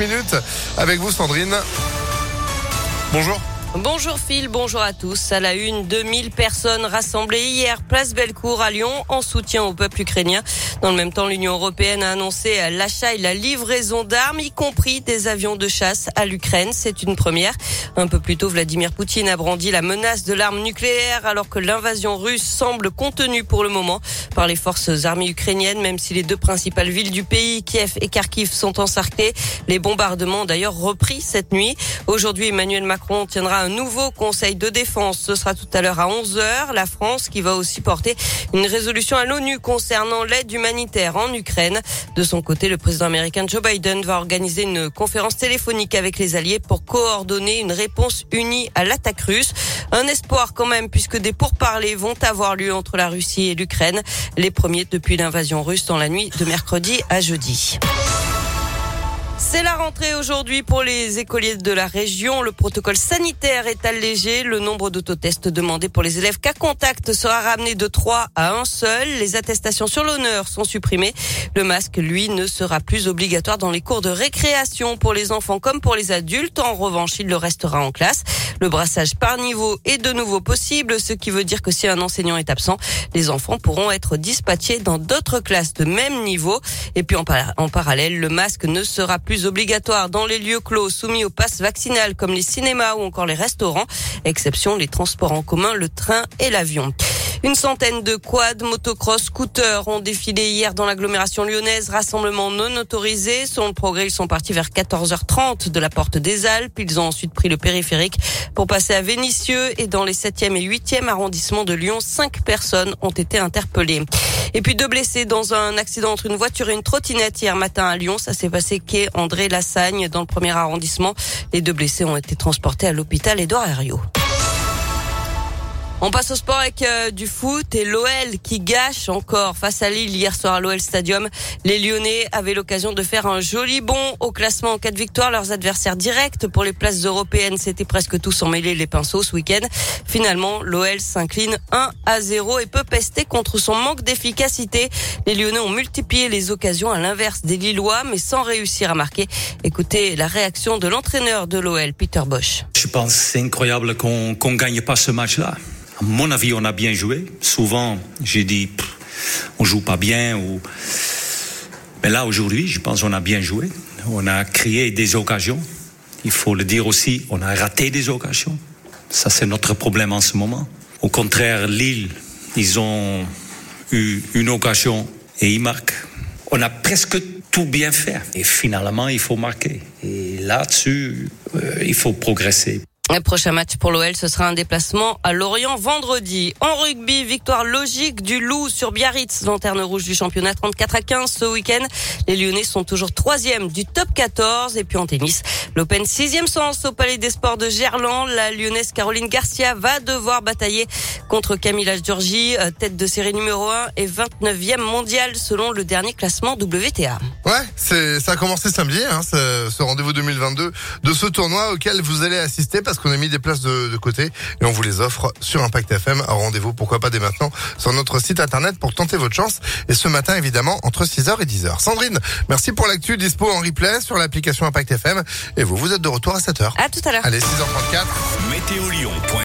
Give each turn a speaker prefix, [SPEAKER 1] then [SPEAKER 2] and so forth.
[SPEAKER 1] minutes avec vous Sandrine. Bonjour.
[SPEAKER 2] Bonjour Phil, bonjour à tous. À la une, 2000 personnes rassemblées hier, place Bellecour à Lyon, en soutien au peuple ukrainien. Dans le même temps, l'Union européenne a annoncé l'achat et la livraison d'armes, y compris des avions de chasse à l'Ukraine. C'est une première. Un peu plus tôt, Vladimir Poutine a brandi la menace de l'arme nucléaire alors que l'invasion russe semble contenue pour le moment par les forces armées ukrainiennes, même si les deux principales villes du pays, Kiev et Kharkiv, sont encerclées. Les bombardements d'ailleurs repris cette nuit. Aujourd'hui, Emmanuel Macron tiendra un nouveau conseil de défense. Ce sera tout à l'heure à 11h. La France qui va aussi porter une résolution à l'ONU concernant l'aide humanitaire en Ukraine. De son côté, le président américain Joe Biden va organiser une conférence téléphonique avec les alliés pour coordonner une réponse unie à l'attaque russe. Un espoir quand même puisque des pourparlers vont avoir lieu entre la Russie et l'Ukraine. Les premiers depuis l'invasion russe dans la nuit de mercredi à jeudi. C'est la rentrée aujourd'hui pour les écoliers de la région. Le protocole sanitaire est allégé. Le nombre d'autotests demandés pour les élèves cas contact sera ramené de 3 à 1 seul. Les attestations sur l'honneur sont supprimées. Le masque, lui, ne sera plus obligatoire dans les cours de récréation pour les enfants comme pour les adultes. En revanche, il le restera en classe. Le brassage par niveau est de nouveau possible, ce qui veut dire que si un enseignant est absent, les enfants pourront être dispatchés dans d'autres classes de même niveau. Et puis en, en parallèle, le masque ne sera plus obligatoire dans les lieux clos soumis au pass vaccinal comme les cinémas ou encore les restaurants, exception les transports en commun, le train et l'avion. Une centaine de quads, motocross, scooters ont défilé hier dans l'agglomération lyonnaise. Rassemblement non autorisé. Selon le progrès, ils sont partis vers 14h30 de la porte des Alpes. Ils ont ensuite pris le périphérique pour passer à Vénissieux et dans les 7e et 8e arrondissements de Lyon, cinq personnes ont été interpellées. Et puis deux blessés dans un accident entre une voiture et une trottinette hier matin à Lyon. Ça s'est passé quai André Lassagne dans le premier arrondissement. Les deux blessés ont été transportés à l'hôpital Édouard Herriot. On passe au sport avec euh, du foot et l'OL qui gâche encore face à Lille hier soir à l'OL Stadium. Les Lyonnais avaient l'occasion de faire un joli bond au classement en cas de victoire. Leurs adversaires directs pour les places européennes, c'était presque tous emmêlés les pinceaux ce week-end. Finalement, l'OL s'incline 1 à 0 et peut pester contre son manque d'efficacité. Les Lyonnais ont multiplié les occasions à l'inverse des Lillois, mais sans réussir à marquer. Écoutez la réaction de l'entraîneur de l'OL, Peter Bosch.
[SPEAKER 3] Je pense c'est incroyable qu'on gagne pas ce match-là. À mon avis, on a bien joué. Souvent, j'ai dit, pff, on joue pas bien. Ou... Mais là, aujourd'hui, je pense qu'on a bien joué. On a créé des occasions. Il faut le dire aussi, on a raté des occasions. Ça, c'est notre problème en ce moment. Au contraire, Lille, ils ont eu une occasion et ils marquent. On a presque tout bien fait. Et finalement, il faut marquer. Et là-dessus, euh, il faut progresser.
[SPEAKER 2] Le prochain match pour l'OL, ce sera un déplacement à Lorient vendredi. En rugby, victoire logique du Loup sur Biarritz, lanterne rouge du championnat 34 à 15 ce week-end. Les Lyonnais sont toujours troisième du top 14. Et puis en tennis, l'Open sixième sens au Palais des Sports de Gerland. La Lyonnaise Caroline Garcia va devoir batailler contre Camilla Giorgi, euh, tête de série numéro 1 et 29e mondial selon le dernier classement WTA.
[SPEAKER 1] Ouais, ça a commencé samedi, hein, ce, ce rendez-vous 2022 de ce tournoi auquel vous allez assister parce qu'on a mis des places de, de, côté et on vous les offre sur Impact FM. Rendez-vous, pourquoi pas dès maintenant, sur notre site internet pour tenter votre chance. Et ce matin, évidemment, entre 6h et 10h. Sandrine, merci pour l'actu dispo en replay sur l'application Impact FM. Et vous, vous êtes de retour à 7h.
[SPEAKER 2] À tout à l'heure.
[SPEAKER 1] Allez, 6h34.
[SPEAKER 4] Météo